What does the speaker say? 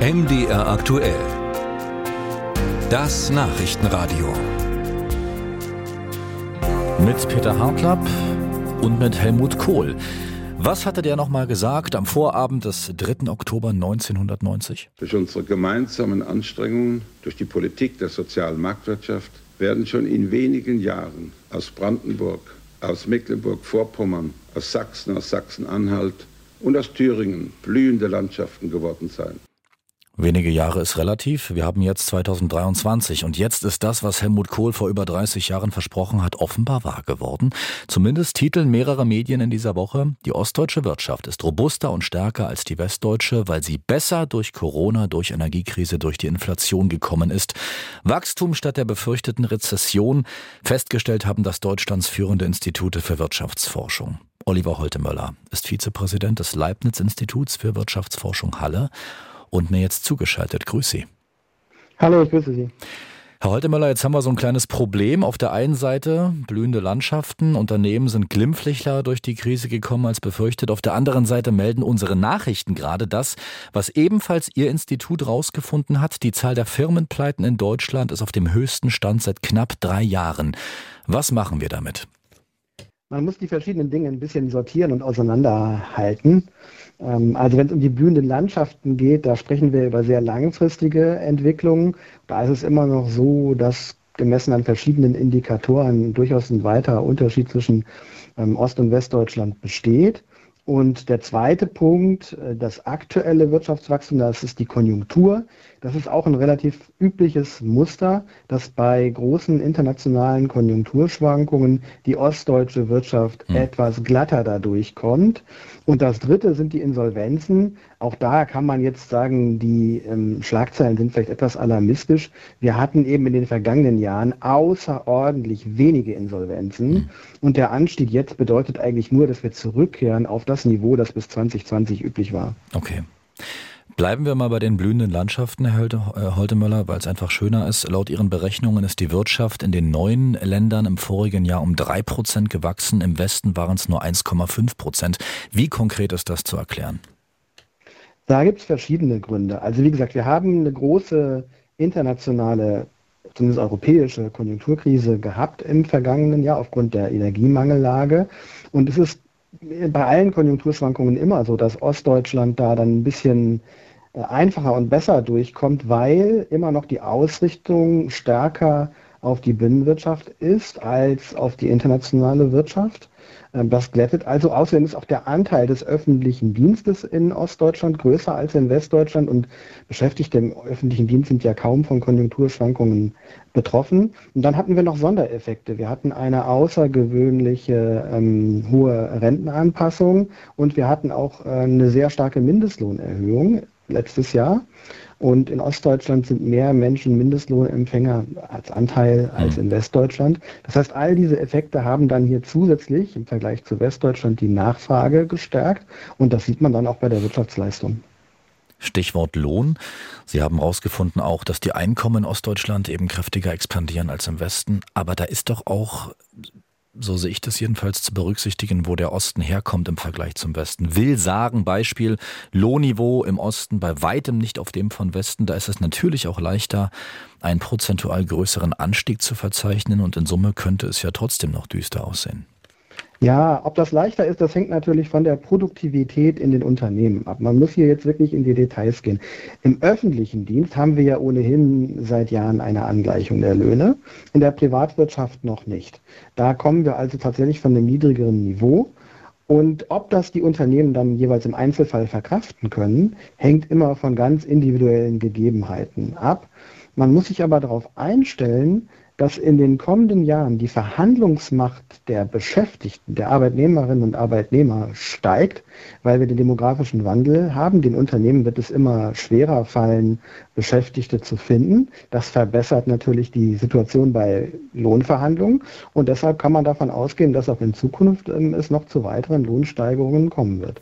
MDR aktuell. Das Nachrichtenradio. Mit Peter Hartlapp und mit Helmut Kohl. Was hatte der nochmal gesagt am Vorabend des 3. Oktober 1990? Durch unsere gemeinsamen Anstrengungen, durch die Politik der sozialen Marktwirtschaft werden schon in wenigen Jahren aus Brandenburg, aus Mecklenburg-Vorpommern, aus Sachsen, aus Sachsen-Anhalt und aus Thüringen blühende Landschaften geworden sein. Wenige Jahre ist relativ. Wir haben jetzt 2023 und jetzt ist das, was Helmut Kohl vor über 30 Jahren versprochen hat, offenbar wahr geworden. Zumindest titeln mehrere Medien in dieser Woche, die ostdeutsche Wirtschaft ist robuster und stärker als die westdeutsche, weil sie besser durch Corona, durch Energiekrise, durch die Inflation gekommen ist. Wachstum statt der befürchteten Rezession. Festgestellt haben das Deutschlands führende Institute für Wirtschaftsforschung. Oliver Holtemöller ist Vizepräsident des Leibniz-Instituts für Wirtschaftsforschung Halle und mir jetzt zugeschaltet. Grüß Sie. Hallo, ich grüße Sie. Herr Holtemöller, jetzt haben wir so ein kleines Problem. Auf der einen Seite blühende Landschaften, Unternehmen sind glimpflicher durch die Krise gekommen als befürchtet. Auf der anderen Seite melden unsere Nachrichten gerade das, was ebenfalls Ihr Institut rausgefunden hat. Die Zahl der Firmenpleiten in Deutschland ist auf dem höchsten Stand seit knapp drei Jahren. Was machen wir damit? Man muss die verschiedenen Dinge ein bisschen sortieren und auseinanderhalten. Ähm, also wenn es um die blühenden Landschaften geht, da sprechen wir über sehr langfristige Entwicklungen. Da ist es immer noch so, dass gemessen an verschiedenen Indikatoren durchaus ein weiter Unterschied zwischen ähm, Ost- und Westdeutschland besteht. Und der zweite Punkt, äh, das aktuelle Wirtschaftswachstum, das ist die Konjunktur. Das ist auch ein relativ übliches Muster, dass bei großen internationalen Konjunkturschwankungen die ostdeutsche Wirtschaft hm. etwas glatter dadurch kommt. Und das dritte sind die Insolvenzen. Auch da kann man jetzt sagen, die ähm, Schlagzeilen sind vielleicht etwas alarmistisch. Wir hatten eben in den vergangenen Jahren außerordentlich wenige Insolvenzen. Hm. Und der Anstieg jetzt bedeutet eigentlich nur, dass wir zurückkehren auf das Niveau, das bis 2020 üblich war. Okay. Bleiben wir mal bei den blühenden Landschaften, Herr äh, Holtemöller, weil es einfach schöner ist. Laut Ihren Berechnungen ist die Wirtschaft in den neuen Ländern im vorigen Jahr um drei Prozent gewachsen. Im Westen waren es nur 1,5 Prozent. Wie konkret ist das zu erklären? Da gibt es verschiedene Gründe. Also wie gesagt, wir haben eine große internationale, zumindest europäische Konjunkturkrise gehabt im vergangenen Jahr aufgrund der Energiemangellage. Und es ist bei allen Konjunkturschwankungen immer so, dass Ostdeutschland da dann ein bisschen äh, einfacher und besser durchkommt, weil immer noch die Ausrichtung stärker auf die Binnenwirtschaft ist als auf die internationale Wirtschaft. Ähm, das glättet also. Außerdem ist auch der Anteil des öffentlichen Dienstes in Ostdeutschland größer als in Westdeutschland und Beschäftigte im öffentlichen Dienst sind ja kaum von Konjunkturschwankungen betroffen. Und dann hatten wir noch Sondereffekte. Wir hatten eine außergewöhnliche ähm, hohe Rentenanpassung und wir hatten auch äh, eine sehr starke Mindestlohnerhöhung letztes Jahr. Und in Ostdeutschland sind mehr Menschen Mindestlohnempfänger als Anteil als hm. in Westdeutschland. Das heißt, all diese Effekte haben dann hier zusätzlich im Vergleich zu Westdeutschland die Nachfrage gestärkt. Und das sieht man dann auch bei der Wirtschaftsleistung. Stichwort Lohn. Sie haben herausgefunden auch, dass die Einkommen in Ostdeutschland eben kräftiger expandieren als im Westen. Aber da ist doch auch so sehe ich das jedenfalls zu berücksichtigen, wo der Osten herkommt im Vergleich zum Westen. Will sagen, Beispiel, Lohnniveau im Osten bei weitem nicht auf dem von Westen. Da ist es natürlich auch leichter, einen prozentual größeren Anstieg zu verzeichnen und in Summe könnte es ja trotzdem noch düster aussehen. Ja, ob das leichter ist, das hängt natürlich von der Produktivität in den Unternehmen ab. Man muss hier jetzt wirklich in die Details gehen. Im öffentlichen Dienst haben wir ja ohnehin seit Jahren eine Angleichung der Löhne, in der Privatwirtschaft noch nicht. Da kommen wir also tatsächlich von einem niedrigeren Niveau. Und ob das die Unternehmen dann jeweils im Einzelfall verkraften können, hängt immer von ganz individuellen Gegebenheiten ab. Man muss sich aber darauf einstellen, dass in den kommenden Jahren die Verhandlungsmacht der Beschäftigten, der Arbeitnehmerinnen und Arbeitnehmer steigt, weil wir den demografischen Wandel haben. Den Unternehmen wird es immer schwerer fallen, Beschäftigte zu finden. Das verbessert natürlich die Situation bei Lohnverhandlungen und deshalb kann man davon ausgehen, dass auch in Zukunft ähm, es noch zu weiteren Lohnsteigerungen kommen wird.